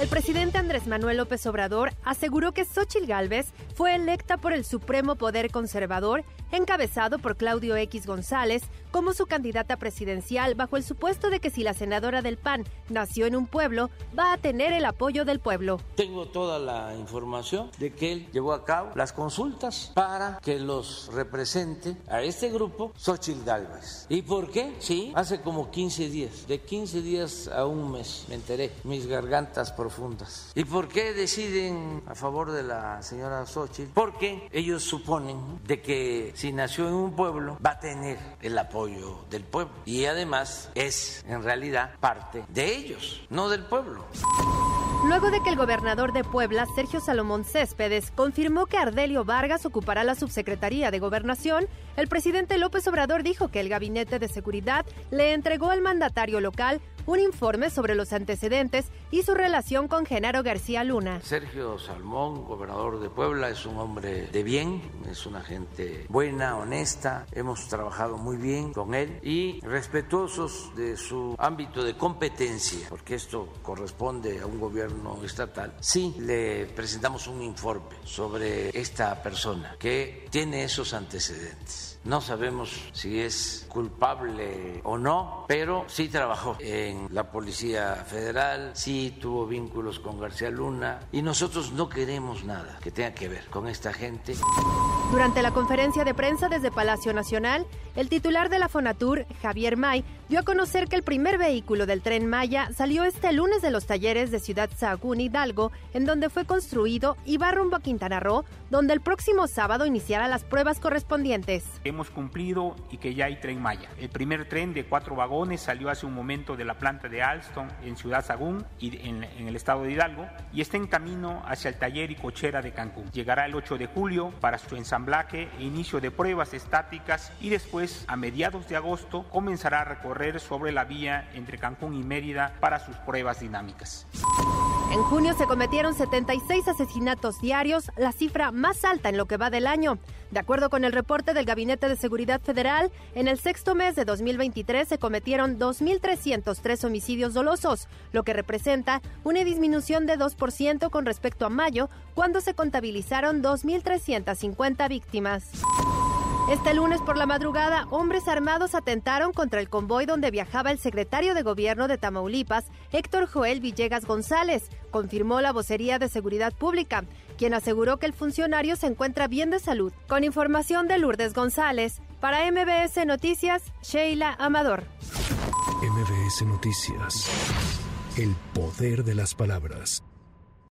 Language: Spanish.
El presidente Andrés Manuel López Obrador aseguró que Xochitl Gálvez fue electa por el Supremo Poder Conservador, encabezado por Claudio X González, como su candidata presidencial bajo el supuesto de que si la senadora del PAN nació en un pueblo, va a tener el apoyo del pueblo. Tengo toda la información de que él llevó a cabo las consultas para que los represente a este grupo Xochitl Gálvez. ¿Y por qué? Sí, hace como 15 días, de 15 días a un mes, me enteré, mis gargantas profundas. ¿Y por qué deciden a favor de la señora Xochitl? Porque ellos suponen de que si nació en un pueblo va a tener el apoyo del pueblo y además es en realidad parte de ellos, no del pueblo. Luego de que el gobernador de Puebla, Sergio Salomón Céspedes, confirmó que Ardelio Vargas ocupará la subsecretaría de Gobernación, el presidente López Obrador dijo que el Gabinete de Seguridad le entregó al mandatario local un informe sobre los antecedentes y su relación con Genaro García Luna. Sergio Salmón, gobernador de Puebla, es un hombre de bien, es una gente buena, honesta, hemos trabajado muy bien con él y respetuosos de su ámbito de competencia, porque esto corresponde a un gobierno estatal. Sí, le presentamos un informe sobre esta persona que tiene esos antecedentes. No sabemos si es culpable o no, pero sí trabajó en la Policía Federal, sí tuvo vínculos con García Luna y nosotros no queremos nada que tenga que ver con esta gente. Durante la conferencia de prensa desde Palacio Nacional, el titular de la Fonatur, Javier May, dio a conocer que el primer vehículo del tren Maya salió este lunes de los talleres de Ciudad Sagún Hidalgo, en donde fue construido y va rumbo a Quintana Roo, donde el próximo sábado iniciará las pruebas correspondientes hemos cumplido y que ya hay tren Maya. El primer tren de cuatro vagones salió hace un momento de la planta de Alstom en Ciudad Sagún y en, en, el estado de Hidalgo y está en camino hacia el taller y cochera de Cancún. Llegará el 8 de julio para su ensamblaje e inicio de pruebas estáticas y después a mediados de agosto comenzará a recorrer sobre la vía entre Cancún y Mérida para sus pruebas dinámicas. En junio se cometieron 76 asesinatos diarios, la cifra más alta en lo que va del año. De acuerdo con el reporte del Gabinete de Seguridad Federal, en el sexto mes de 2023 se cometieron 2.303 homicidios dolosos, lo que representa una disminución de 2% con respecto a mayo, cuando se contabilizaron 2.350 víctimas. Este lunes por la madrugada, hombres armados atentaron contra el convoy donde viajaba el secretario de Gobierno de Tamaulipas, Héctor Joel Villegas González, confirmó la vocería de Seguridad Pública, quien aseguró que el funcionario se encuentra bien de salud. Con información de Lourdes González, para MBS Noticias, Sheila Amador. MBS Noticias. El poder de las palabras.